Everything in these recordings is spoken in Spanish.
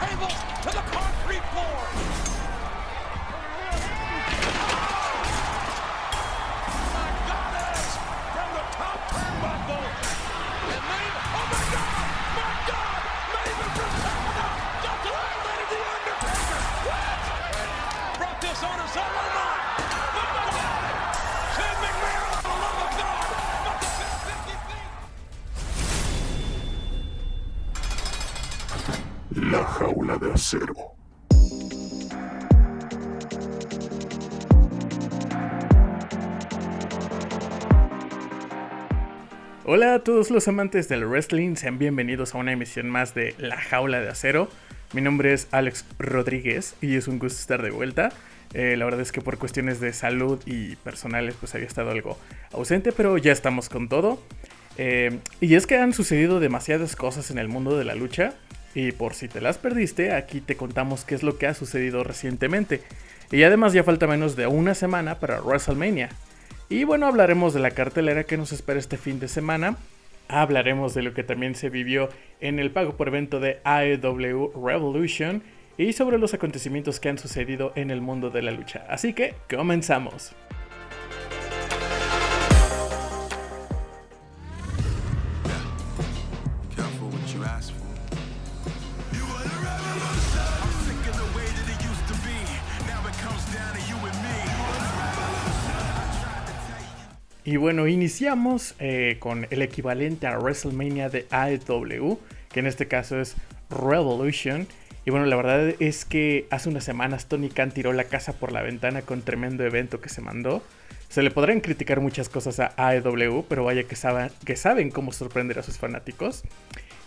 angles to the concrete floor. De acero. Hola a todos los amantes del wrestling, sean bienvenidos a una emisión más de La Jaula de Acero. Mi nombre es Alex Rodríguez y es un gusto estar de vuelta. Eh, la verdad es que por cuestiones de salud y personales pues había estado algo ausente, pero ya estamos con todo. Eh, y es que han sucedido demasiadas cosas en el mundo de la lucha y por si te las perdiste, aquí te contamos qué es lo que ha sucedido recientemente. Y además ya falta menos de una semana para WrestleMania. Y bueno, hablaremos de la cartelera que nos espera este fin de semana. Hablaremos de lo que también se vivió en el pago por evento de AEW Revolution y sobre los acontecimientos que han sucedido en el mundo de la lucha. Así que comenzamos. Y bueno, iniciamos eh, con el equivalente a WrestleMania de AEW, que en este caso es Revolution. Y bueno, la verdad es que hace unas semanas Tony Khan tiró la casa por la ventana con tremendo evento que se mandó. Se le podrán criticar muchas cosas a AEW, pero vaya que saben, que saben cómo sorprender a sus fanáticos.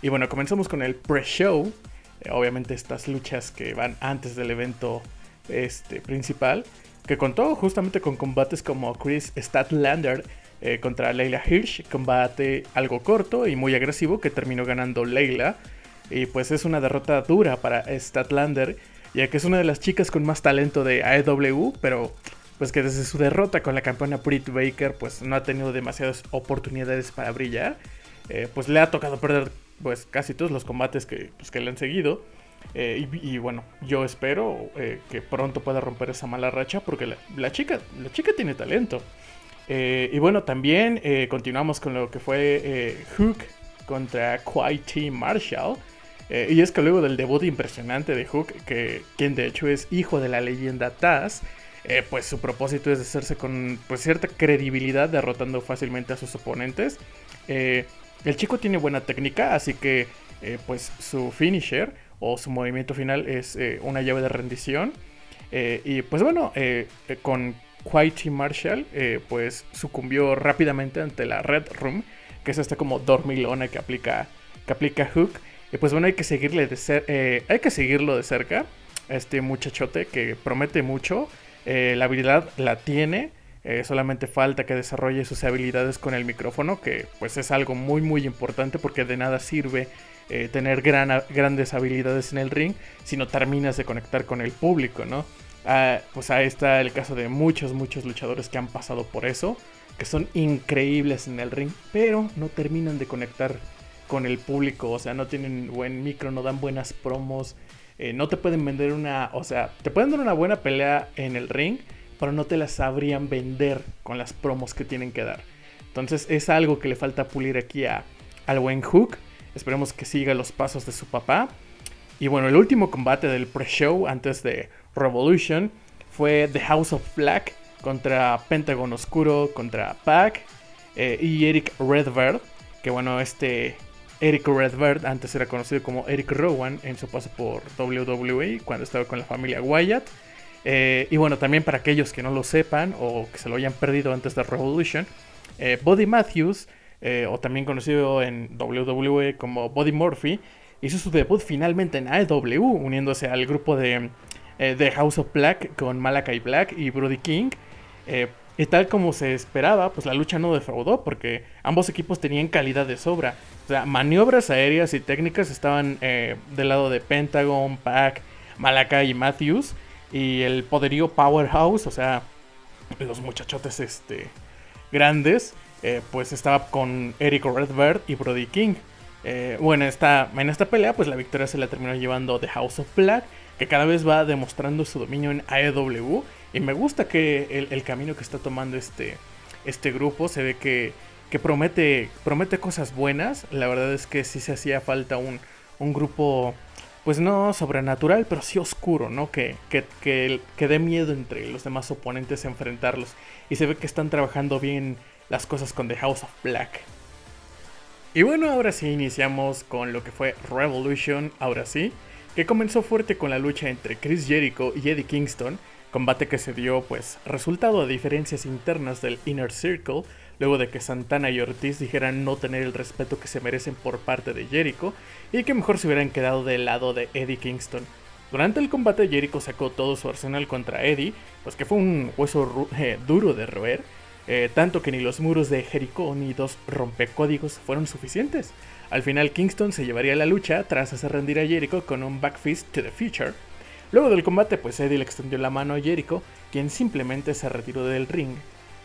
Y bueno, comenzamos con el pre-show. Eh, obviamente estas luchas que van antes del evento este, principal. Que contó justamente con combates como Chris Statlander eh, contra Leila Hirsch. Combate algo corto y muy agresivo que terminó ganando Leila. Y pues es una derrota dura para Statlander, ya que es una de las chicas con más talento de AEW, pero pues que desde su derrota con la campeona Britt Baker, pues no ha tenido demasiadas oportunidades para brillar. Eh, pues le ha tocado perder pues casi todos los combates que, pues, que le han seguido. Eh, y, bueno, yo espero eh, que pronto pueda romper esa mala racha porque la, chica, la chica tiene talento. Eh, y bueno, también continuamos con lo que fue Hook contra QT Marshall. Eh, y es que luego del debut impresionante de Hook, que, quien de hecho es hijo de la leyenda Taz, pues su propósito es hacerse con pues, cierta credibilidad derrotando fácilmente a sus oponentes. El chico tiene buena técnica, así que pues su finisher o su movimiento final es eh, una llave de rendición. Eh, y pues bueno, eh, con Whitey Marshall, pues sucumbió rápidamente ante la Red Room, que es esta como dormilona que aplica, que aplica Hook. Y pues bueno, hay que seguirle de hay que seguirlo de cerca. a Este muchachote que promete mucho. la habilidad la tiene. solamente falta que desarrolle sus habilidades con el micrófono, que pues es algo muy muy importante porque de nada sirve eh, tener gran- grandes habilidades en el ring si no terminas de conectar con el público, ¿no? Ah, pues ahí está el caso de muchos, muchos luchadores que han pasado por eso, que son increíbles en el ring, pero no terminan de conectar con el público, o sea, no tienen buen micro, no dan buenas promos, eh, no te pueden vender una, o sea, te pueden dar una buena pelea en el ring, pero no te la sabrían vender con las promos que tienen que dar. Entonces es algo que le falta pulir aquí a, al buen Hook. Esperemos que siga los pasos de su papá. Y bueno, el último combate del pre-show antes de Revolution fue The House of Black contra Pentagon Oscuro, contra Pac eh, y Eric Redbird. Que bueno, este Eric Redbird antes era conocido como Eric Rowan en su paso por WWE cuando estaba con la familia Wyatt. Eh, y bueno, también para aquellos que no lo sepan o que se lo hayan perdido antes de Revolution, eh, Buddy Matthews, eh, o también conocido en WWE como Buddy Murphy, hizo su debut finalmente en AEW, uniéndose al grupo de, eh, de House of Black con Malakai Black y Brody King. Eh, y tal como se esperaba, pues la lucha no defraudó porque ambos equipos tenían calidad de sobra. O sea, maniobras aéreas y técnicas estaban del lado de Pentagon, Pac, Malakai y Matthews. Y el poderío Powerhouse, o sea, los muchachotes este, grandes, eh, pues estaba con Eric Redbird y Brody King. Eh, bueno, esta, en esta pelea, pues la victoria se la terminó llevando The House of Black, que cada vez va demostrando su dominio en AEW. Y me gusta que el, camino que está tomando este, este grupo se ve que, que promete, promete cosas buenas. La verdad es que sí se hacía falta un, un grupo, pues no sobrenatural, pero sí oscuro, ¿no? Que, que, que, que dé miedo entre los demás oponentes enfrentarlos. Y se ve que están trabajando bien las cosas con The House of Black. Y bueno, ahora sí iniciamos con lo que fue Revolution, ahora sí, que comenzó fuerte con la lucha entre Chris Jericho y Eddie Kingston, combate que se dio pues resultado de diferencias internas del Inner Circle, luego de que Santana y Ortiz dijeran no tener el respeto que se merecen por parte de Jericho y que mejor se hubieran quedado del lado de Eddie Kingston. Durante el combate Jericho sacó todo su arsenal contra Eddie, pues que fue un hueso duro de roer, eh, tanto que ni los muros de Jericho ni dos rompecódigos fueron suficientes. Al final Kingston se llevaría la lucha tras hacer rendir a Jericho con un backfist to the future. Luego del combate pues Eddie le extendió la mano a Jericho, quien simplemente se retiró del ring.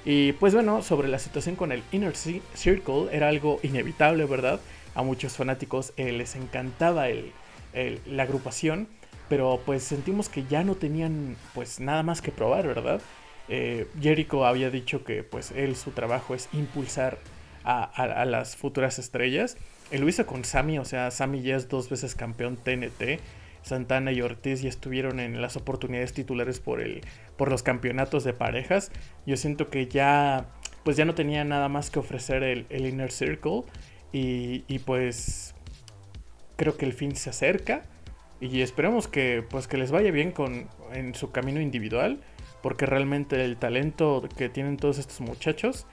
Y pues bueno, sobre la situación con el Inner Circle era algo inevitable, ¿verdad? A muchos fanáticos eh, les encantaba el, la agrupación, pero pues sentimos que ya no tenían pues nada más que probar, ¿verdad? Eh, Jericho había dicho que pues él su trabajo es impulsar a, las futuras estrellas. Él lo hizo con Sammy, o sea, Sammy ya es dos veces campeón TNT. Santana y Ortiz ya estuvieron en las oportunidades titulares por, el, por los campeonatos de parejas. Yo siento que ya pues ya no tenía nada más que ofrecer el, el Inner Circle. Y, y, pues creo que el fin se acerca. Y esperemos que pues que les vaya bien con, en su camino individual porque realmente el talento que tienen todos estos muchachos,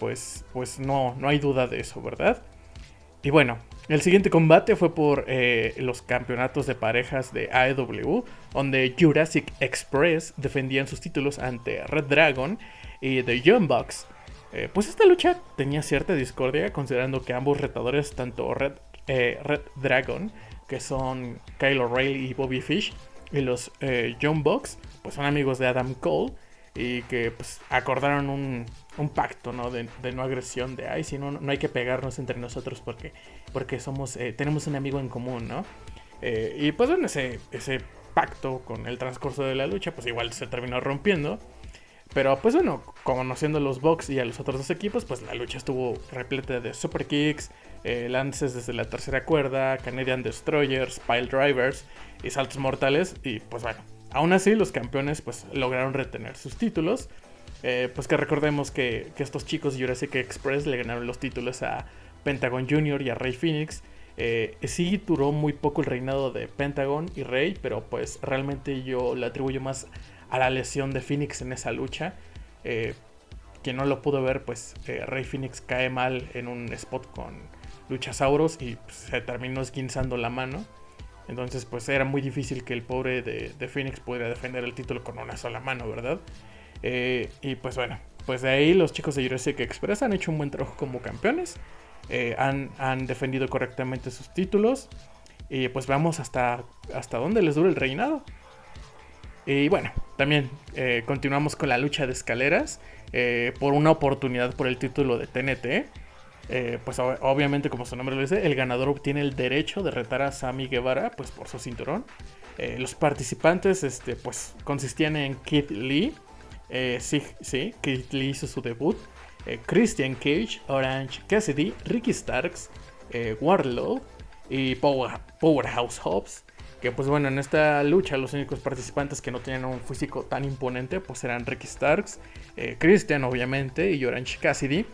pues, pues no, no hay duda de eso, ¿verdad? Y bueno, el siguiente combate fue por eh, los campeonatos de parejas de AEW, donde Jurassic Express defendían sus títulos ante Red Dragon y The Young Bucks. Eh, pues esta lucha tenía cierta discordia, considerando que ambos retadores, tanto Red, eh, Red Dragon, que son Kyle O'Reilly y Bobby Fish, y los Young Bucks, pues son amigos de Adam Cole y que pues acordaron un, pacto, ¿no? De, no agresión, de, ay, si no, no hay que pegarnos entre nosotros porque, porque somos, eh, tenemos un amigo en común, ¿no? Eh, y pues bueno, ese, ese pacto con el transcurso de la lucha, pues igual se terminó rompiendo. Pero pues bueno, conociendo a los Bucks y a los otros dos equipos, pues la lucha estuvo repleta de super kicks, eh, lances desde la tercera cuerda, Canadian Destroyers, Pile Drivers y saltos mortales. Y pues bueno, Aún así, los campeones pues lograron retener sus títulos. Eh, pues que recordemos que, que, estos chicos de Jurassic Express le ganaron los títulos a Pentagon Jr. y a Rey Phoenix. Eh, sí duró muy poco el reinado de Pentagon y Rey, pero pues realmente yo le atribuyo más a la lesión de Phoenix en esa lucha. Eh, quien no lo pudo ver, pues eh, Rey Phoenix cae mal en un spot con Luchasauros y pues, se terminó esguinzando la mano. Entonces, pues era muy difícil que el pobre de, de Phoenix pudiera defender el título con una sola mano, ¿verdad? Eh, y pues bueno, pues de ahí los chicos de Jurassic Express han hecho un buen trabajo como campeones. Eh, han, han, defendido correctamente sus títulos. Y pues vamos hasta, hasta dónde les dura el reinado. Y bueno, también eh, continuamos con la lucha de escaleras por una oportunidad por el título de TNT. Eh, pues obviamente como su nombre lo dice, el ganador obtiene el derecho de retar a Sammy Guevara pues por su cinturón. Eh, los participantes este, pues consistían en Kid Lee, eh, sí, sí, Lee hizo su debut, eh, Christian Cage, Orange Cassidy, Ricky Starks, Warlow y Power, Powerhouse Hobbs. Que pues bueno, en esta lucha los únicos participantes que no tenían un físico tan imponente pues eran Ricky Starks, Christian obviamente y Orange Cassidy.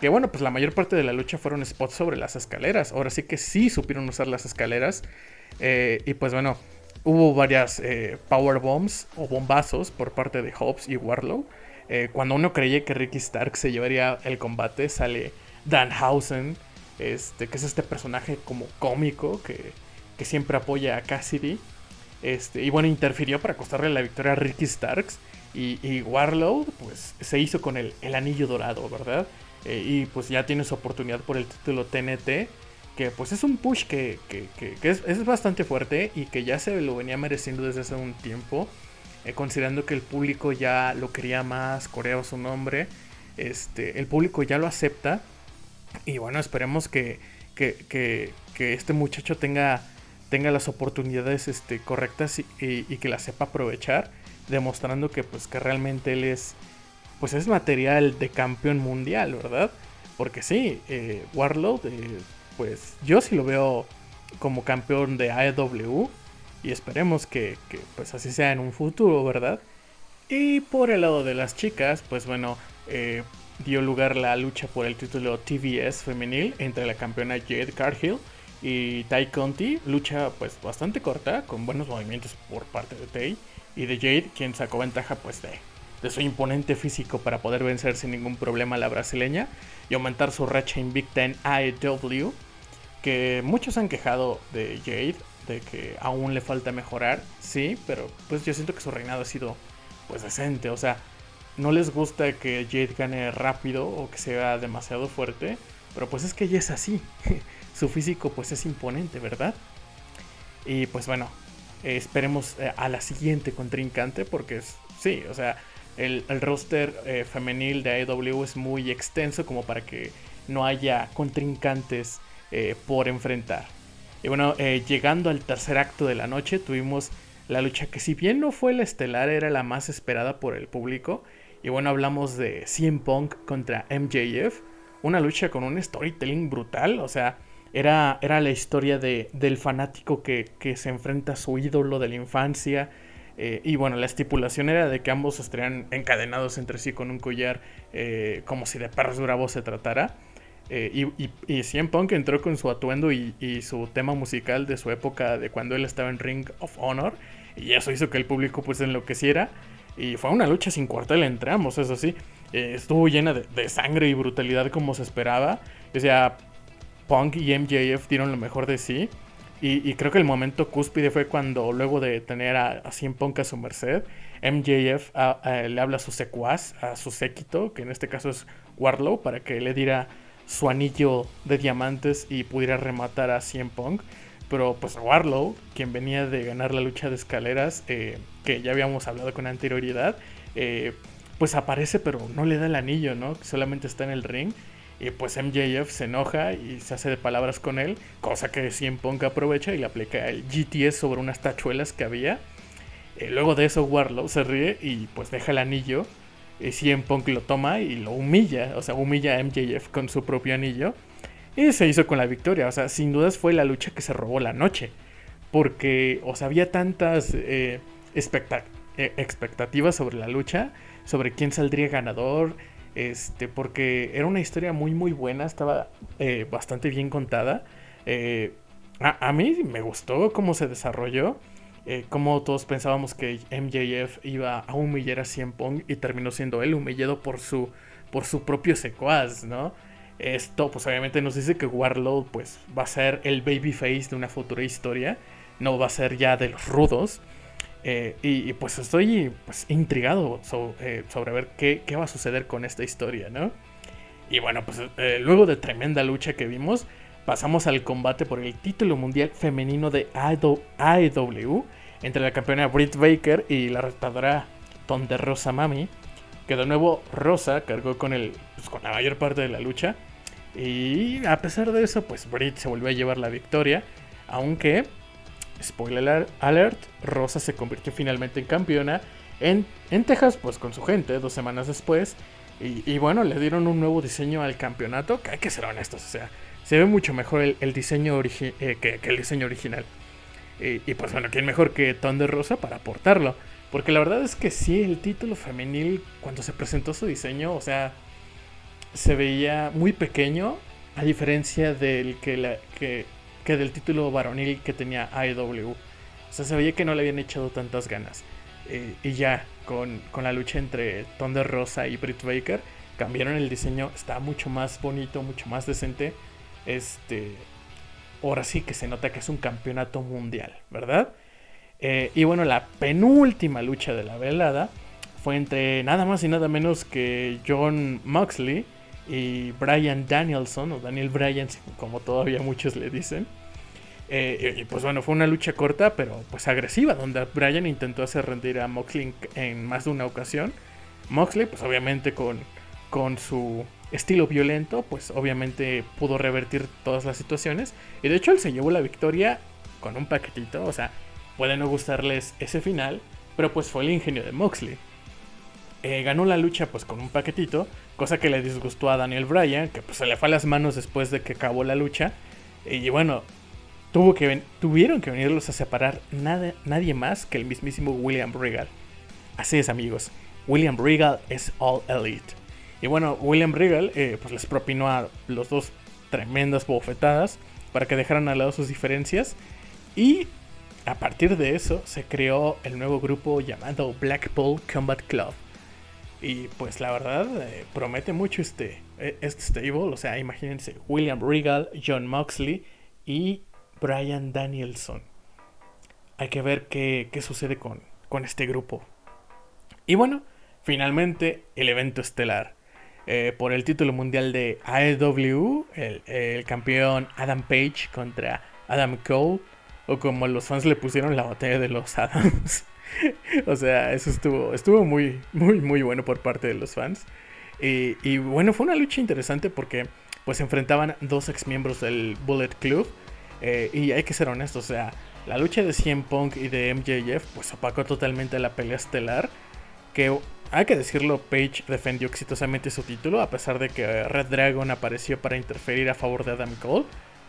Que bueno, pues la mayor parte de la lucha fueron spots sobre las escaleras. Ahora sí que sí supieron usar las escaleras. Eh, y pues bueno, hubo varias eh, power bombs o bombazos por parte de Hobbs y Warlow. Eh, cuando uno creía que Ricky Stark se llevaría el combate, sale Danhausen, este, que es este personaje como cómico que, que siempre apoya a Cassidy. Este, y bueno, interfirió para costarle la victoria a Ricky Starks. Y, y Warlow, pues se hizo con el, el anillo dorado, ¿verdad? Eh, y pues ya tiene su oportunidad por el título TNT. Que pues es un push que, es, bastante fuerte y que ya se lo venía mereciendo desde hace un tiempo. Eh, considerando que el público ya lo quería más, coreaba su nombre. Este, el público ya lo acepta. Y bueno, esperemos que, que, este muchacho tenga, tenga las oportunidades este, correctas y que las sepa aprovechar, demostrando que, pues, que realmente él es, pues es material de campeón mundial, ¿verdad? Porque sí, eh, Warlord, eh, pues yo sí lo veo como campeón de AEW y esperemos que, que, pues así sea en un futuro, ¿verdad? Y por el lado de las chicas, pues bueno, eh, dio lugar la lucha por el título TBS femenil entre la campeona Jade Cargill y Tai Conti. Lucha pues bastante corta, con buenos movimientos por parte de Tai y de Jade, quien sacó ventaja pues de, de su imponente físico para poder vencer sin ningún problema a la brasileña y aumentar su racha invicta en AEW. Que muchos han quejado de Jade, de que aún le falta mejorar, sí, pero pues yo siento que su reinado ha sido pues decente, o sea, no les gusta que Jade gane rápido o que sea demasiado fuerte, pero pues es que ella es así. Su físico pues es imponente, ¿verdad? Y pues bueno, eh, esperemos eh, a la siguiente contrincante porque es, sí, o sea, el, el roster eh, femenil de AEW es muy extenso como para que no haya contrincantes eh, por enfrentar. Y bueno, eh, llegando al tercer acto de la noche, tuvimos la lucha que si bien no fue la estelar, era la más esperada por el público. Y bueno, hablamos de CM Punk contra MJF. Una lucha con un storytelling brutal. O sea, era, era la historia de, del fanático que, que se enfrenta a su ídolo de la infancia. Eh, y bueno, la estipulación era de que ambos estarían encadenados entre sí con un collar, eh, como si de perros bravos se tratara. Eh, y, y, y Punk entró con su atuendo y, su tema musical de su época de cuando él estaba en Ring of Honor. Y eso hizo que el público pues enloqueciera. Y fue una lucha sin cuartel entre ambos, eso sí. Estuvo llena de, sangre y brutalidad como se esperaba. O Punk y MJF dieron lo mejor de sí. Y, creo que el momento cúspide fue cuando, luego de tener a, a CM Punk a su merced, MJF le habla a su secuaz, a su séquito, que en este caso es Warlow, para que le diera su anillo de diamantes y pudiera rematar a CM Punk. Pero pues Warlow, quien venía de ganar la lucha de escaleras, eh, que ya habíamos hablado con anterioridad, eh, pues aparece pero no le da el anillo, ¿no? Solamente está en el ring. Y pues MJF se enoja y se hace de palabras con él, cosa que CM Punk aprovecha y le aplica el GTS sobre unas tachuelas que había. Eh, luego de eso Warlow se ríe y pues deja el anillo. Y CM Punk lo toma y lo humilla, o sea, humilla a MJF con su propio anillo. Y se hizo con la victoria, o sea, sin dudas fue la lucha que se robó la noche. Porque, o sea, había tantas eh, eh, expectativas sobre la lucha, sobre quién saldría ganador, este, porque era una historia muy, muy buena, estaba eh, bastante bien contada. Eh, a, mí me gustó cómo se desarrolló, eh, cómo todos pensábamos que MJF iba a humillar a CM Punk y terminó siendo él humillado por su, por su propio secuaz, ¿no? Esto, pues obviamente nos dice que Warlord pues, va a ser el babyface de una futura historia, no va a ser ya de los rudos. Eh, y, pues estoy pues, intrigado eh, sobre ver qué, qué va a suceder con esta historia, ¿no? Y bueno, pues eh, luego de tremenda lucha que vimos, pasamos al combate por el título mundial femenino de AEW entre la campeona Britt Baker y la retadora Tonde Rosa Mami. Que de nuevo Rosa cargó con, el, pues, con la mayor parte de la lucha. Y a pesar de eso, pues Britt se volvió a llevar la victoria. Aunque, spoiler alert, Rosa se convirtió finalmente en campeona en, en Texas, pues con su gente, dos semanas después. Y, bueno, le dieron un nuevo diseño al campeonato, que hay que ser honestos, o sea, se ve mucho mejor el, diseño eh, que, el diseño original. Y, y, pues bueno, ¿quién mejor que Thunder Rosa para aportarlo? Porque la verdad es que sí, el título femenil, cuando se presentó su diseño, o sea, se veía muy pequeño, a diferencia del que, la, que, que del título varonil que tenía AEW. O sea, se veía que no le habían echado tantas ganas. Eh, y ya, con, con, la lucha entre Thunder Rosa y Britt Baker, cambiaron el diseño, está mucho más bonito, mucho más decente. Este, ahora sí que se nota que es un campeonato mundial, ¿verdad? Eh, y bueno, la penúltima lucha de la velada fue entre nada más y nada menos que John Moxley y Brian Danielson, o Daniel Bryan, como todavía muchos le dicen. Eh, y pues bueno, fue una lucha corta, pero pues agresiva, donde Bryan intentó hacer rendir a Moxley en, más de una ocasión. Moxley, pues obviamente con, con su estilo violento, pues obviamente pudo revertir todas las situaciones. Y de hecho él se llevó la victoria con un paquetito. O sea, puede no gustarles ese final, pero pues fue el ingenio de Moxley. Eh, ganó la lucha pues con un paquetito, cosa que le disgustó a Daniel Bryan, que pues se le fue a las manos después de que acabó la lucha. Y bueno, tuvo que tuvieron que venirlos a separar nada, nadie más que el mismísimo William Regal. Así es amigos, William Regal es All Elite. Y bueno, William Regal eh, pues les propinó a los dos tremendas bofetadas para que dejaran al lado sus diferencias. Y a partir de eso se creó el nuevo grupo llamado Blackpool Combat Club. Y pues la verdad eh, promete mucho este, eh, este stable. O sea, imagínense, William Regal, John Moxley y Brian Danielson. Hay que ver qué, qué sucede con, con este grupo. Y bueno, finalmente el evento estelar. Eh, por el título mundial de AEW, el, el campeón Adam Page contra Adam Cole, o como los fans le pusieron la batalla de los Adams. o sea, eso estuvo, estuvo muy, muy, muy bueno por parte de los fans. Y, bueno, fue una lucha interesante porque pues enfrentaban dos ex miembros del Bullet Club. eh, y hay que ser honestos, o sea, la lucha de CM Punk y de MJF pues opacó totalmente la pelea estelar. Que hay que decirlo, Page defendió exitosamente su título a pesar de que Red Dragon apareció para interferir a favor de Adam Cole.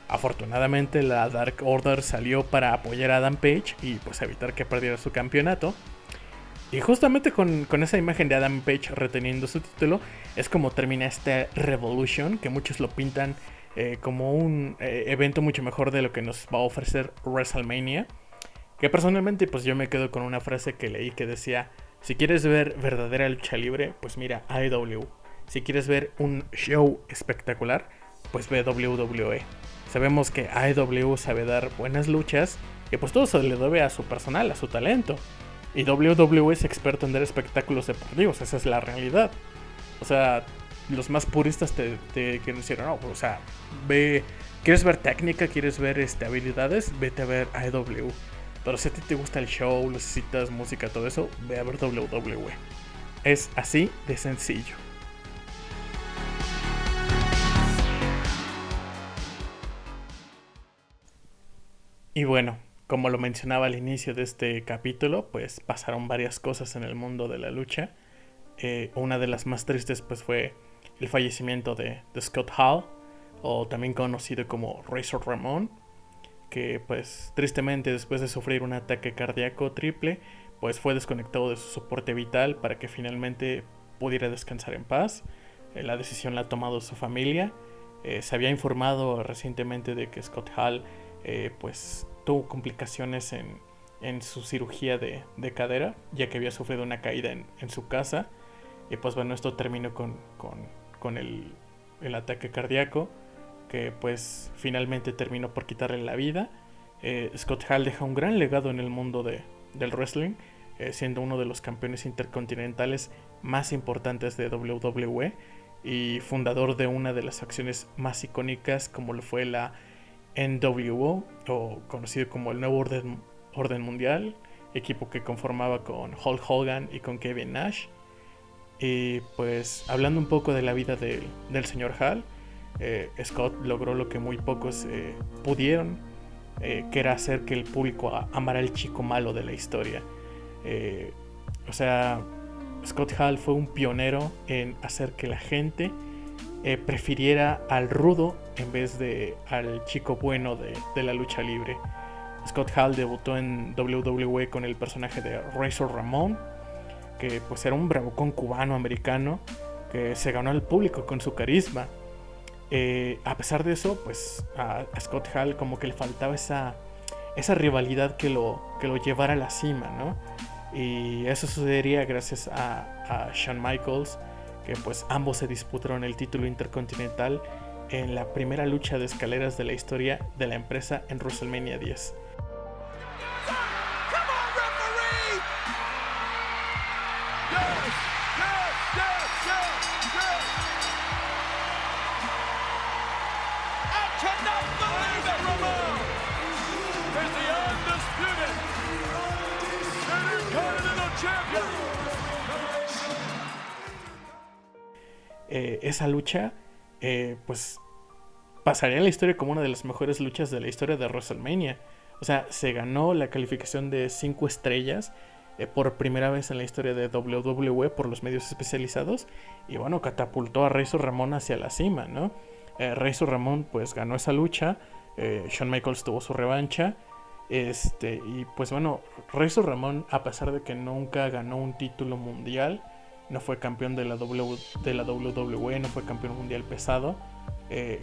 Afortunadamente la Dark Order salió para apoyar a Adam Page y pues evitar que perdiera su campeonato. Y justamente con, con esa imagen de Adam Page reteniendo su título es como termina este Revolution, que muchos lo pintan eh, como un eh, evento mucho mejor de lo que nos va a ofrecer WrestleMania. Que personalmente pues yo me quedo con una frase que leí que decía, si quieres ver verdadera lucha libre, pues mira AEW. Si quieres ver un show espectacular, pues ve WWE. Sabemos que AEW sabe dar buenas luchas y pues todo se le debe a su personal, a su talento. Y WWE es experto en dar espectáculos deportivos, esa es la realidad. O sea, los más puristas te, quieren decir, no, o sea, ve, ¿quieres ver técnica? ¿Quieres ver este, habilidades? Vete a ver AEW. Pero si a ti te gusta el show, necesitas música, todo eso, ve a ver WWE. Es así de sencillo. Y bueno, como lo mencionaba al inicio de este capítulo, pues pasaron varias cosas en el mundo de la lucha. Eh, una de las más tristes pues fue el fallecimiento de, Scott Hall, o también conocido como Razor Ramón, que pues tristemente después de sufrir un ataque cardíaco triple, pues fue desconectado de su soporte vital para que finalmente pudiera descansar en paz. Eh, la decisión la ha tomado su familia. Eh, se había informado recientemente de que Scott Hall eh, pues tuvo complicaciones en, en su cirugía de, de, cadera, ya que había sufrido una caída en, en su casa. Y pues bueno, esto terminó con, con, con el, el, ataque cardíaco, que pues finalmente terminó por quitarle la vida. Eh, Scott Hall deja un gran legado en el mundo de, del wrestling, eh, siendo uno de los campeones intercontinentales más importantes de WWE y fundador de una de las acciones más icónicas como lo fue la NWO, o conocido como el Nuevo Orden, Orden Mundial, equipo que conformaba con Hulk Hogan y con Kevin Nash. Y pues hablando un poco de la vida de, del señor Hall, eh, Scott logró lo que muy pocos eh, pudieron, eh, que era hacer que el público amara al chico malo de la historia. O sea, Scott Hall fue un pionero en hacer que la gente prefiriera al rudo en vez de al chico bueno de, de, la lucha libre. Scott Hall debutó en WWE con el personaje de Razor Ramón, que pues era un bravucón cubano-americano que se ganó al público con su carisma. Eh, a pesar de eso, pues a, Scott Hall como que le faltaba esa, esa rivalidad que lo, que lo llevara a la cima, ¿no? Y eso sucedería gracias a, a Shawn Michaels, que pues ambos se disputaron el título intercontinental en la primera lucha de escaleras de la historia de la empresa en WrestleMania 10. Eh, esa lucha eh, pues pasaría en la historia como una de las mejores luchas de la historia de WrestleMania. O sea, se ganó la calificación de 5 estrellas eh, por primera vez en la historia de WWE por los medios especializados. Y bueno, catapultó a Razor Ramón hacia la cima, ¿no? Eh, Ramón pues ganó esa lucha. eh, Shawn Michaels tuvo su revancha. Este, y pues bueno, Razor Ramón, a pesar de que nunca ganó un título mundial, no fue campeón de la, WWE, no fue campeón mundial pesado, eh,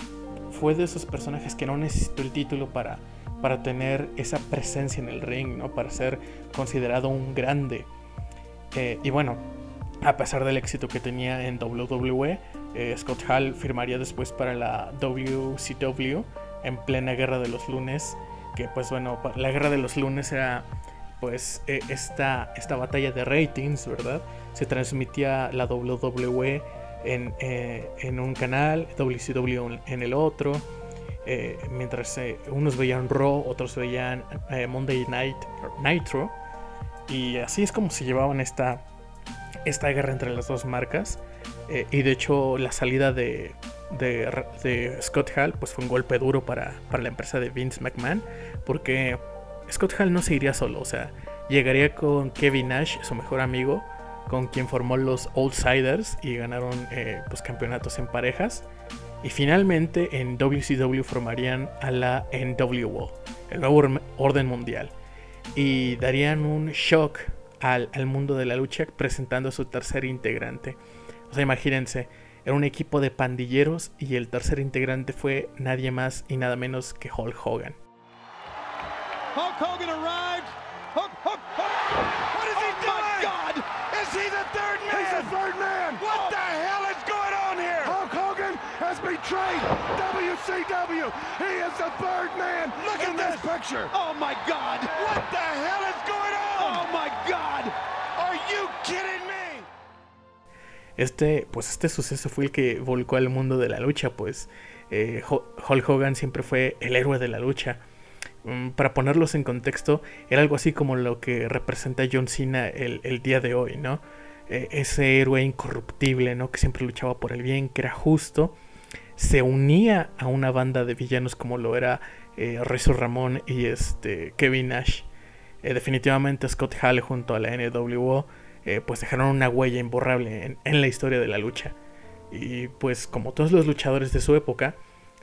fue de esos personajes que no necesitó el título para, para tener esa presencia en el ring, ¿no? para ser considerado un grande. Eh, y bueno, a pesar del éxito que tenía en WWE, eh, Scott Hall firmaría después para la WCW en plena guerra de los lunes. Que pues bueno, la guerra de los lunes era pues esta, esta batalla de ratings, ¿verdad? Se transmitía la WWE en, eh, en un canal, WCW en- el otro. eh, mientras eh, unos veían Raw, otros veían Monday Night Nitro. Y así es como se llevaban esta, esta guerra entre las dos marcas. Y de hecho la salida de, de, de Scott Hall pues fue un golpe duro para, para la empresa de Vince McMahon. Porque Scott Hall no se iría solo. O sea, llegaría con Kevin Nash, su mejor amigo, con quien formó los Outsiders y ganaron eh, pues, campeonatos en parejas. Y finalmente en WCW formarían a la NWO, el nuevo orden mundial. Y darían un shock al, al mundo de la lucha presentando a su tercer integrante. O sea, imagínense, era un equipo de pandilleros y el tercer integrante fue nadie más y nada menos que Hulk Hogan. Hulk Hogan arrived. Hulk, Hulk, Hulk. What is he Oh, doing? my God! Is he the third man? He's the third man. What the hell is going on here? Hulk Hogan has betrayed WCW. He is the third man Look in at this this. picture. Oh my God! What the hell is going on? Oh my God! Are you kidding me? Este, pues este suceso fue el que volcó al mundo de la lucha, pues eh, Hulk Hogan siempre fue el héroe de la lucha. Mm, Para ponerlos en contexto, era algo así como lo que representa John Cena el, el día de hoy, ¿no? Eh, ese héroe incorruptible, ¿no? Que siempre luchaba por el bien, que era justo. Se unía a una banda de villanos como lo era eh, Razor Ramón y este, Kevin Nash. Eh, definitivamente Scott Hall junto a la NWO eh, pues dejaron una huella imborrable en, en la historia de la lucha. Y pues como todos los luchadores de su época,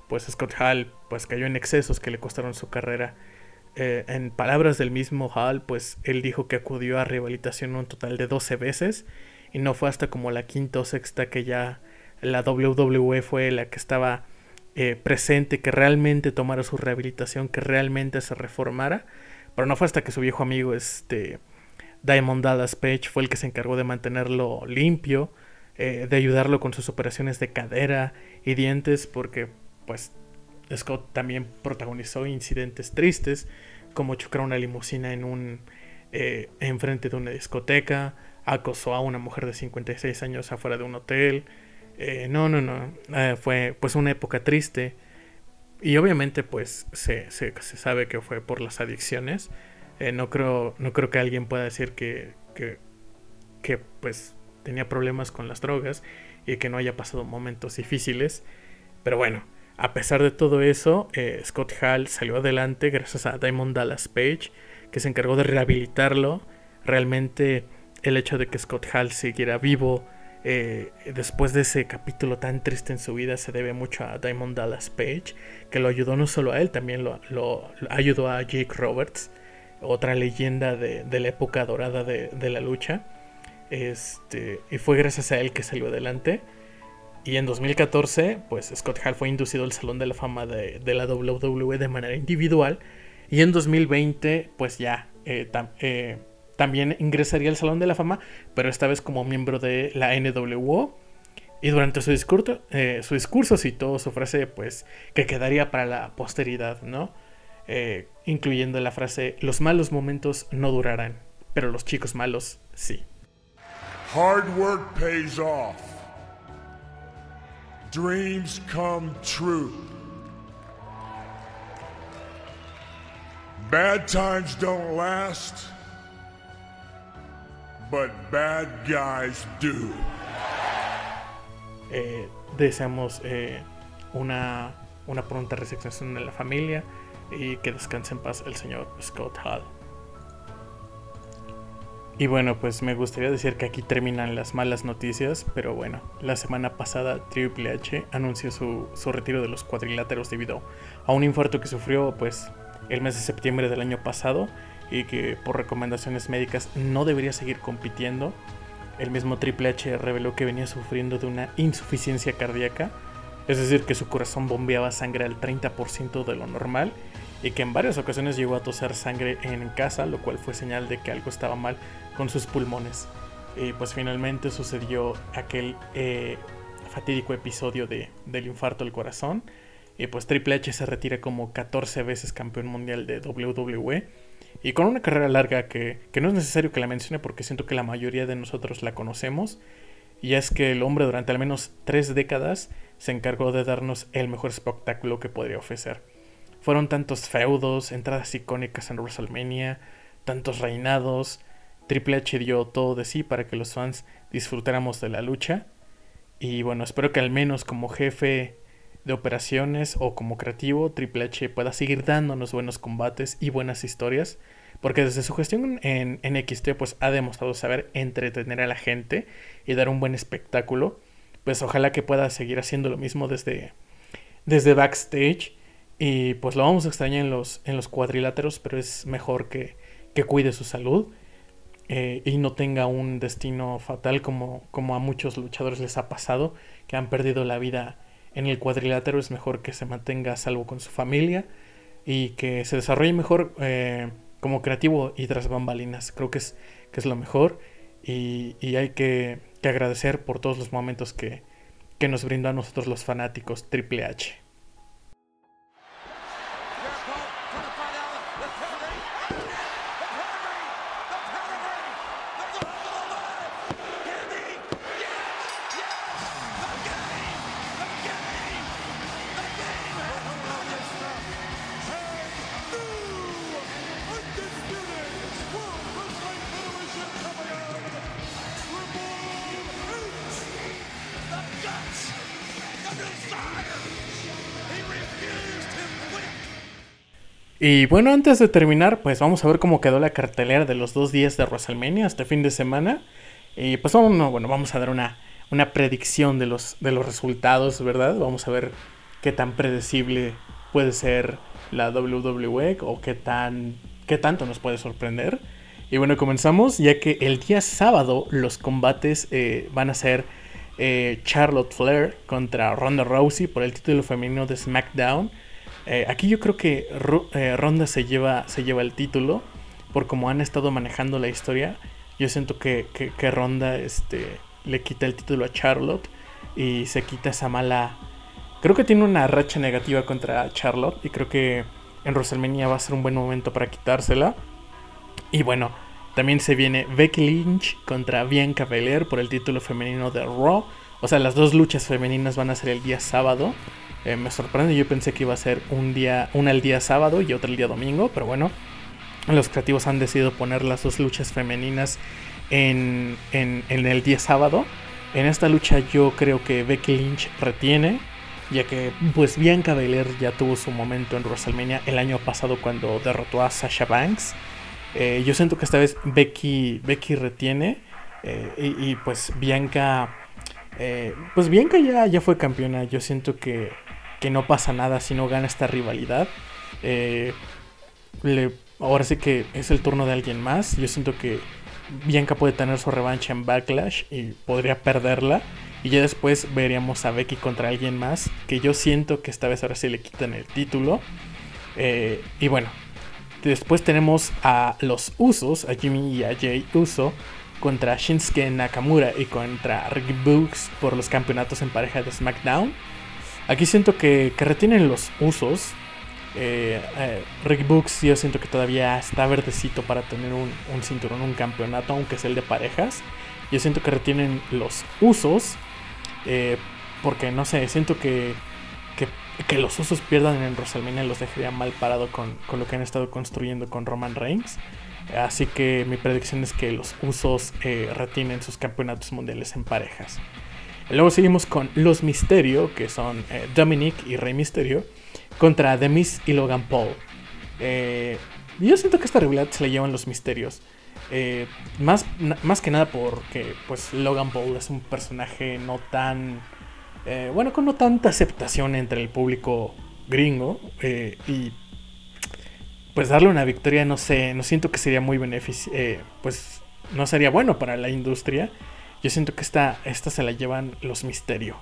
pues Scott Hall pues cayó en excesos que le costaron su carrera. Eh, en palabras del mismo Hall, pues él dijo que acudió a rehabilitación un total de 12 veces y no fue hasta como la quinta o sexta que ya la WWE fue la que estaba eh, presente, que realmente tomara su rehabilitación, que realmente se reformara. Pero no fue hasta que su viejo amigo, este Diamond Dallas Page, fue el que se encargó de mantenerlo limpio, eh, de ayudarlo con sus operaciones de cadera y dientes, porque pues Scott también protagonizó incidentes tristes, como chocar una limusina en un eh, enfrente de una discoteca, acosó a una mujer de 56 años afuera de un hotel. Eh, no, no, no. eh, fue pues una época triste. Y obviamente pues se, se- se sabe que fue por las adicciones. Eh, no, creo, no creo que alguien pueda decir que, que, que, pues tenía problemas con las drogas y que no haya pasado momentos difíciles. Pero bueno, a pesar de todo eso, eh, Scott Hall salió adelante gracias a Diamond Dallas Page, que se encargó de rehabilitarlo. Realmente el hecho de que Scott Hall siguiera vivo eh, después de ese capítulo tan triste en su vida se debe mucho a Diamond Dallas Page, que lo ayudó no solo a él, también lo, ayudó a Jake Roberts, otra leyenda de, la época dorada de, la lucha. Este, y fue gracias a él que salió adelante. Y en 2014, pues Scott Hall fue inducido al Salón de la Fama de, la WWE de manera individual. Y en 2020, pues ya eh, eh, también ingresaría al Salón de la Fama, pero esta vez como miembro de la NWO. Y durante su discurso, eh, su discurso citó su frase, pues, que quedaría para la posteridad, ¿no? Eh, incluyendo la frase, los malos momentos no durarán, pero los chicos malos sí. Hard work pays off. Dreams come true. Bad times don't last, but bad guys do. eh, deseamos eh, una, una pronta resignación en la familia y que descanse en paz el señor Scott Hall. Y bueno, pues me gustaría decir que aquí terminan las malas noticias, pero bueno, la semana pasada Triple H anunció su, su retiro de los cuadriláteros debido a un infarto que sufrió pues el mes de septiembre del año pasado y que por recomendaciones médicas no debería seguir compitiendo. El mismo Triple H reveló que venía sufriendo de una insuficiencia cardíaca, es decir, que su corazón bombeaba sangre al 30% de lo normal y que en varias ocasiones llegó a toser sangre en casa, lo cual fue señal de que algo estaba mal con sus pulmones. Y pues finalmente sucedió aquel eh, fatídico episodio de, del infarto del corazón. Y pues Triple H se retira como 14 veces campeón mundial de WWE. Y con una carrera larga que, que no es necesario que la mencione porque siento que la mayoría de nosotros la conocemos. Y es que el hombre durante al menos tres décadas se encargó de darnos el mejor espectáculo que podría ofrecer. Fueron tantos feudos, entradas icónicas en WrestleMania, tantos reinados. Triple H dio todo de sí para que los fans disfrutáramos de la lucha. Y bueno, espero que al menos como jefe de operaciones o como creativo, Triple H pueda seguir dándonos buenos combates y buenas historias. Porque desde su gestión en NXT pues ha demostrado saber entretener a la gente y dar un buen espectáculo. Pues ojalá que pueda seguir haciendo lo mismo desde, desde backstage. Y pues lo vamos a extrañar en los, en los cuadriláteros, pero es mejor que, que cuide su salud eh, y no tenga un destino fatal como, como a muchos luchadores les ha pasado, que han perdido la vida en el cuadrilátero. Es mejor que se mantenga a salvo con su familia y que se desarrolle mejor eh, como creativo y tras bambalinas. Creo que es, que es lo mejor y, y hay que, que, agradecer por todos los momentos que, que nos brindó a nosotros los fanáticos Triple H. Y bueno, antes de terminar, pues vamos a ver cómo quedó la cartelera de los dos días de WrestleMania este fin de semana. Y pues vamos, bueno, vamos a dar una, una predicción de los, de los resultados, ¿verdad? Vamos a ver qué tan predecible puede ser la WWE o qué, tan, qué tanto nos puede sorprender. Y bueno, comenzamos ya que el día sábado los combates eh, van a ser eh, Charlotte Flair contra Ronda Rousey por el título femenino de SmackDown. Eh, aquí yo creo que eh, Ronda se lleva, se lleva el título por como han estado manejando la historia. Yo siento que, que, Ronda este, le quita el título a Charlotte y se quita esa mala... Creo que tiene una racha negativa contra Charlotte y creo que en WrestleMania va a ser un buen momento para quitársela. Y bueno, también se viene Becky Lynch contra Bianca Belair por el título femenino de Raw. O sea, las dos luchas femeninas van a ser el día sábado. Eh, me sorprende, yo pensé que iba a ser un día, una el día sábado y otra el día domingo, pero bueno, los creativos han decidido poner las dos luchas femeninas en, en, el día sábado. En esta lucha yo creo que Becky Lynch retiene, ya que pues Bianca Belair ya tuvo su momento en WrestleMania el año pasado cuando derrotó a Sasha Banks. Eh, yo siento que esta vez Becky, Becky retiene eh, y, pues Bianca, pues Bianca ya, ya fue campeona. Yo siento que que no pasa nada si no gana esta rivalidad. Eh, ahora sí que es el turno de alguien más. Yo siento que Bianca puede tener su revancha en Backlash y podría perderla. Y ya después veríamos a Becky contra alguien más. Que yo siento que esta vez ahora sí le quitan el título. Eh, y bueno, después tenemos a los Usos, a Jimmy y a Jay Uso, contra Shinsuke Nakamura y contra Rick Books por los campeonatos en pareja de SmackDown. Aquí siento que, retienen los usos. Eh, eh, Rick Books yo siento que todavía está verdecito para tener un, cinturón, un campeonato, aunque sea el de parejas. Yo siento que retienen los usos. Eh, porque no sé, siento que, que, los usos pierdan en WrestleMania los dejaría mal parado con, con, lo que han estado construyendo con Roman Reigns. Así que mi predicción es que los usos retienen sus campeonatos mundiales en parejas. Luego seguimos con Los Misterio, que son eh, Dominic y Rey Misterio, contra The Miz y Logan Paul. Eh, yo siento que esta rivalidad se la llevan los misterios. Eh, más, más que nada porque pues Logan Paul es un personaje no tan... bueno, con no tanta aceptación entre el público gringo. y pues darle una victoria, no sé, no siento que sería muy beneficio... pues no sería bueno para la industria. Yo siento que esta, esta se la llevan los misterio.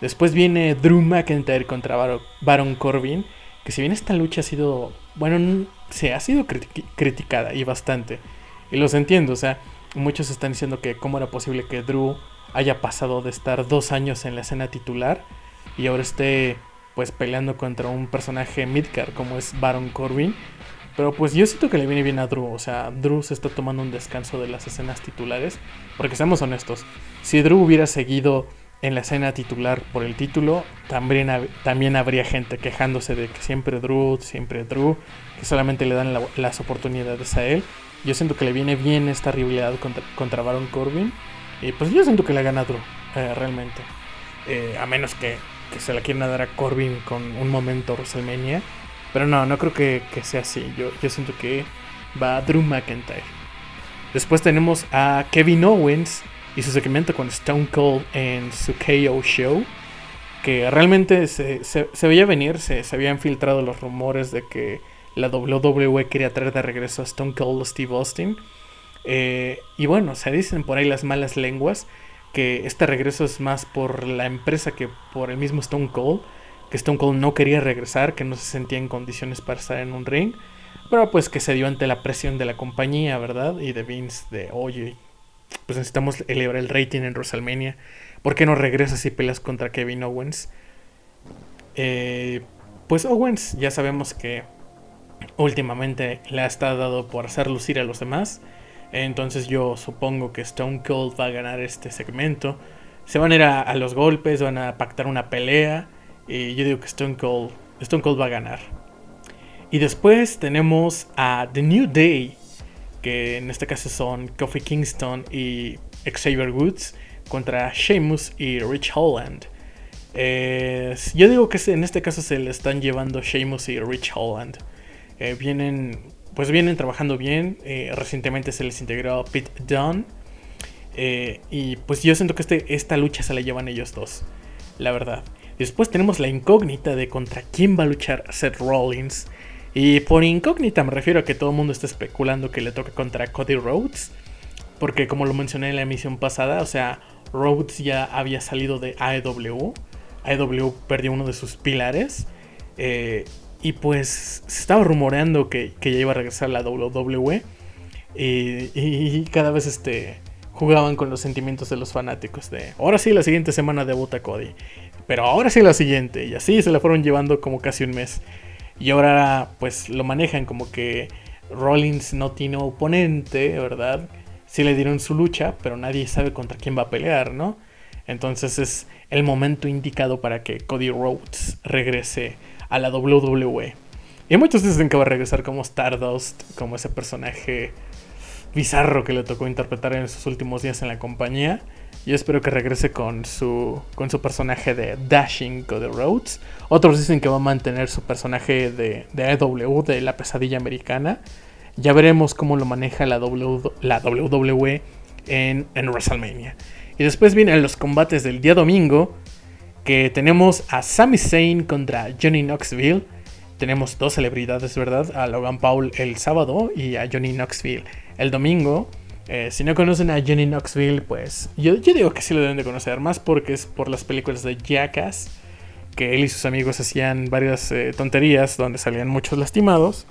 Después viene Drew McIntyre contra Baro- Baron Corbin. Que si bien esta lucha ha sido. Bueno, se ha sido criti- criticada y bastante. Y los entiendo, o sea, muchos están diciendo que cómo era posible que Drew haya pasado de estar dos años en la escena titular y ahora esté pues peleando contra un personaje midcard como es Baron Corbin. Pero pues yo siento que le viene bien a Drew. O sea, Drew se está tomando un descanso de las escenas titulares. Porque seamos honestos, si Drew hubiera seguido en la escena titular por el título, también, también habría gente quejándose de que siempre Drew, siempre Drew, que solamente le dan la- las oportunidades a él. Yo siento que le viene bien esta rivalidad contra, contra Baron Corbin. Y pues yo siento que le gana Drew, eh, realmente. Eh, a menos que, que se la quieran dar a Corbin con un momento WrestleMania. Pero no, no creo que, que sea así. Yo, yo siento que va Drew McIntyre. Después tenemos a Kevin Owens y su segmento con Stone Cold en su KO Show. Que realmente se, se- se veía venir, se, se habían filtrado los rumores de que la WWE quería traer de regreso a Stone Cold Steve Austin. Eh, y bueno, se dicen por ahí las malas lenguas que este regreso es más por la empresa que por el mismo Stone Cold. Que Stone Cold no quería regresar, que no se sentía en condiciones para estar en un ring. Pero pues que se dio ante la presión de la compañía, ¿verdad? Y de Vince de, oye, pues necesitamos elevar el rating en WrestleMania. ¿Por qué no regresas y peleas contra Kevin Owens? Eh, pues Owens ya sabemos que últimamente le ha estado dado por hacer lucir a los demás. Entonces yo supongo que Stone Cold va a ganar este segmento. Se van a ir a, a los golpes, van a pactar una pelea. Yo digo que Stone Cold, Stone Cold va a ganar. Y después tenemos a The New Day, que en este caso son Kofi Kingston y Xavier Woods contra Sheamus y Rich Holland. Yo digo que en este caso se le están llevando Sheamus y Rich Holland. Eh, vienen, pues vienen trabajando bien. eh, recientemente se les integró Pete Dunne. Eh, y pues yo siento que este, esta lucha se la llevan ellos dos. La verdad. Después tenemos la incógnita de contra quién va a luchar Seth Rollins. Y por incógnita me refiero a que todo el mundo está especulando que le toque contra Cody Rhodes. Porque como lo mencioné en la emisión pasada, o sea, Rhodes ya había salido de AEW. AEW perdió uno de sus pilares. eh, y pues se estaba rumoreando que, que ya iba a regresar a la WWE. Y, y cada vez este, jugaban con los sentimientos de los fanáticos de, ahora sí, la siguiente semana debuta Cody. Pero ahora sí la siguiente. Y así se la fueron llevando como casi un mes. Y ahora pues lo manejan como que Rollins no tiene oponente, ¿verdad? Sí le dieron su lucha, pero nadie sabe contra quién va a pelear, ¿no? Entonces es el momento indicado para que Cody Rhodes regrese a la WWE. Y muchos dicen que va a regresar como Stardust, como ese personaje bizarro que le tocó interpretar en sus últimos días en la compañía. Yo espero que regrese con su, con su personaje de Dashing Cody Rhodes. Otros dicen que va a mantener su personaje de, de AEW, de la pesadilla americana. Ya veremos cómo lo maneja la, la WWE en, en WrestleMania. Y después vienen los combates del día domingo. Que tenemos a Sami Zayn contra Johnny Knoxville. Tenemos dos celebridades, ¿verdad? A Logan Paul el sábado y a Johnny Knoxville el domingo. Eh, si no conocen a Johnny Knoxville, pues yo, yo digo que sí lo deben de conocer. Más porque es por las películas de Jackass. Que él y sus amigos hacían varias eh, tonterías donde salían muchos lastimados.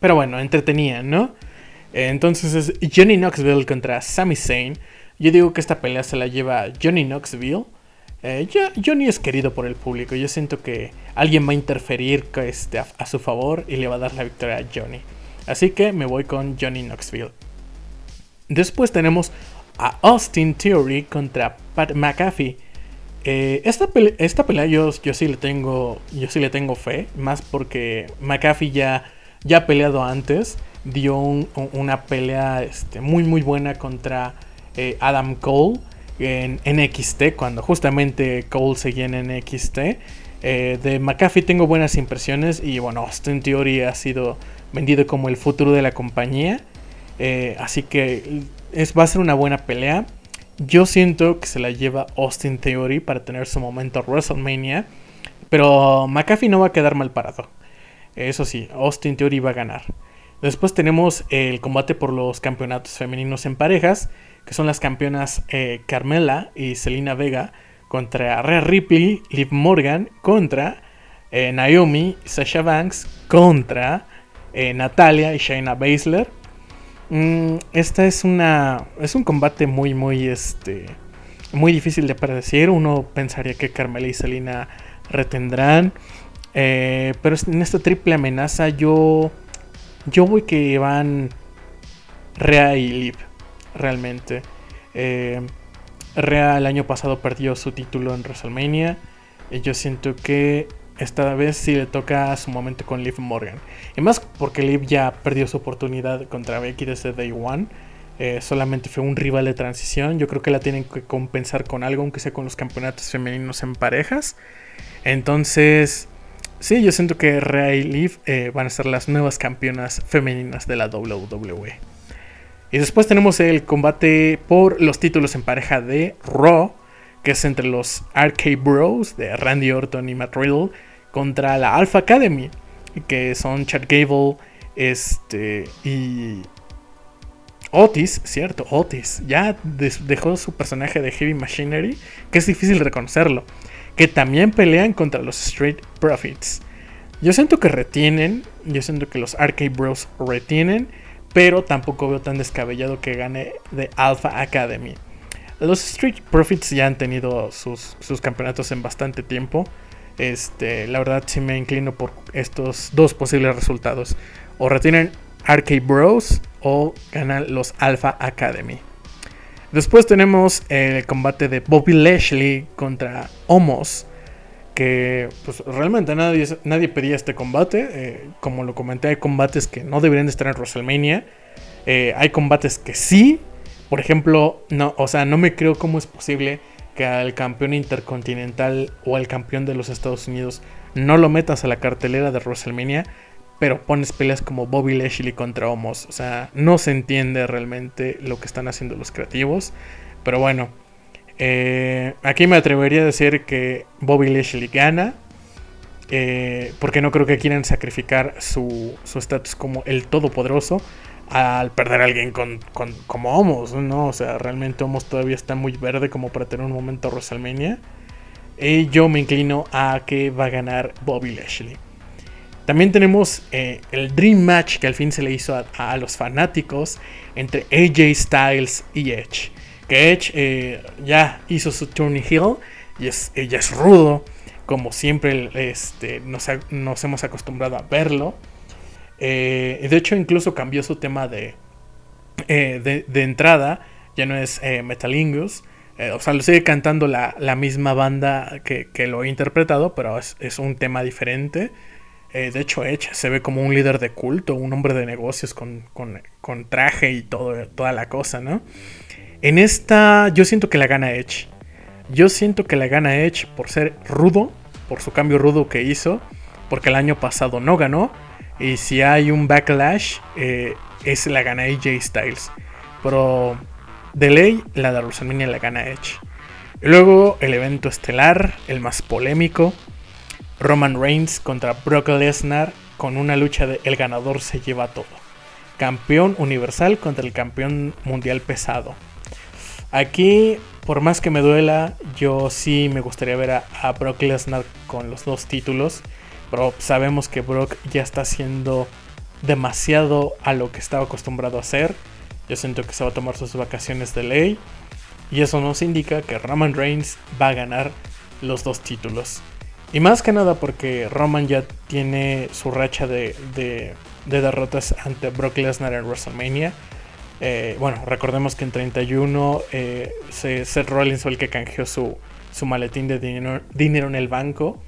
Pero bueno, entretenían, ¿no? Entonces es Johnny Knoxville contra Sami Zayn. Yo digo que esta pelea se la lleva Johnny Knoxville. Eh, Johnny es querido por el público. Yo siento que alguien va a interferir este, a su favor y le va a dar la victoria a Johnny. Así que me voy con Johnny Knoxville. Después tenemos a Austin Theory contra Pat McAfee. Eh, esta, pele- esta pelea yo, yo sí le tengo yo sí le tengo fe, más porque McAfee ya, ya ha peleado antes, dio un- un- una pelea este, muy muy buena contra eh, Adam Cole en NXT, cuando justamente Cole seguía en NXT. Eh, de McAfee tengo buenas impresiones y bueno, Austin Theory ha sido vendido como el futuro de la compañía. Eh, así que es, va a ser una buena pelea. Yo siento que se la lleva Austin Theory para tener su momento WrestleMania. Pero McAfee no va a quedar mal parado. Eso sí, Austin Theory va a ganar. Después tenemos el combate por los campeonatos femeninos en parejas, que son las campeonas eh, Carmela y Selena Vega contra Rhea Ripley, Liv Morgan contra eh, Naomi, Sasha Banks contra eh, Natalia y Shayna Baszler. Mm, esta es una es un combate muy muy este muy difícil de predecir. Uno pensaría que Carmela y Selena retendrán, pero en esta triple amenaza yo yo voy que van Rea y Liv, realmente. Eh, Rea el año pasado perdió su título en WrestleMania. Y yo siento que esta vez sí le toca su momento con Liv Morgan. Y más porque Liv ya perdió su oportunidad contra Becky desde Day One. Eh, solamente fue un rival de transición. Yo creo que la tienen que compensar con algo, aunque sea con los campeonatos femeninos en parejas. Entonces, Sí, yo siento que Rhea y Liv eh, van a ser las nuevas campeonas femeninas de la WWE. Y después tenemos el combate por los títulos en pareja de Raw, que es entre los Arcade Bros de Randy Orton y Matt Riddle contra la Alpha Academy, que son Chad Gable este, y Otis, cierto, Otis, ya dejó su personaje de Heavy Machinery, que es difícil reconocerlo que también pelean contra los Street Profits. Yo siento que retienen, yo siento que los Arcade Bros retienen, pero tampoco veo tan descabellado que gane de Alpha Academy. Los Street Profits ya han tenido sus, campeonatos en bastante tiempo. Este, la verdad sí me inclino por estos dos posibles resultados. O retienen Arcade Bros o ganan los Alpha Academy. Después tenemos el combate de Bobby Lashley contra Homos. Que pues realmente nadie, nadie pedía este combate. Eh, como lo comenté, hay combates que no deberían de estar en WrestleMania. Eh, hay combates que sí. Por ejemplo, no, o sea, no me creo cómo es posible que al campeón intercontinental o al campeón de los Estados Unidos no lo metas a la cartelera de WrestleMania pero pones peleas como Bobby Lashley contra Homos. O sea, no se entiende realmente lo que están haciendo los creativos. Pero bueno, eh, aquí me atrevería a decir que Bobby Lashley gana. Eh, porque no creo que quieran sacrificar su estatus como el todopoderoso al perder a alguien con, como Homos, ¿no? O sea, realmente Homos todavía está muy verde como para tener un momento WrestleMania. Y yo me inclino a que va a ganar Bobby Lashley. También tenemos eh, el Dream Match que al fin se le hizo a, los fanáticos entre AJ Styles y Edge. Que Edge eh, ya hizo su Tony Hill y es, ella es rudo, como siempre este, nos, hemos acostumbrado a verlo. Eh, de hecho, incluso cambió su tema de, de, entrada, ya no es Metalingus. o sea, lo sigue cantando la, misma banda que, lo ha interpretado, pero es, un tema diferente. Eh, de hecho, Edge se ve como un líder de culto, un hombre de negocios con, traje y todo, toda la cosa, ¿no? En esta, yo siento que la gana Edge. Yo siento que la gana Edge por ser rudo, por su cambio rudo que hizo, porque el año pasado no ganó. Y si hay un backlash, eh, es la gana AJ Styles. Pero de ley, la de WrestleMania la gana Edge. Y luego el evento estelar, el más polémico, Roman Reigns contra Brock Lesnar con una lucha de el ganador se lleva todo. Campeón universal contra el campeón mundial pesado. Aquí, por más que me duela, yo sí me gustaría ver a, Brock Lesnar con los dos títulos. Pero sabemos que Brock ya está haciendo demasiado a lo que estaba acostumbrado a hacer. Yo siento que se va a tomar sus vacaciones de ley. Y eso nos indica que Roman Reigns va a ganar los dos títulos. Y más que nada porque Roman ya tiene su racha de, derrotas ante Brock Lesnar en WrestleMania. Eh, bueno, recordemos que en 31 eh, Seth Rollins fue el que canjeó su, maletín de dinero, en el banco.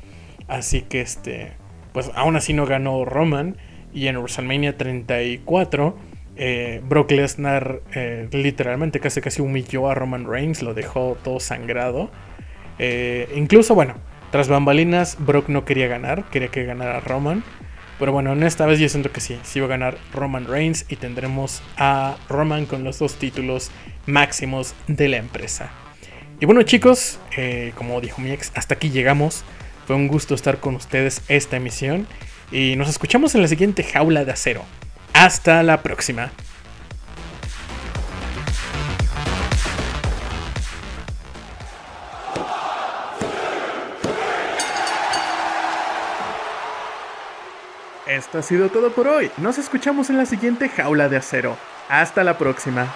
Así que este, pues aún así no ganó Roman. Y en WrestleMania 34 Eh, Brock Lesnar eh, literalmente casi casi humilló a Roman Reigns, lo dejó todo sangrado. Eh, incluso, bueno, tras bambalinas, Brock no quería ganar, quería que ganara Roman. Pero bueno, en esta vez yo siento que sí, sí va a ganar Roman Reigns y tendremos a Roman con los dos títulos máximos de la empresa. Y bueno chicos, como dijo mi ex, hasta aquí llegamos. Fue un gusto estar con ustedes esta emisión y nos escuchamos en la siguiente jaula de acero. Hasta la próxima. Esto ha sido todo por hoy. Nos escuchamos en la siguiente jaula de acero. Hasta la próxima.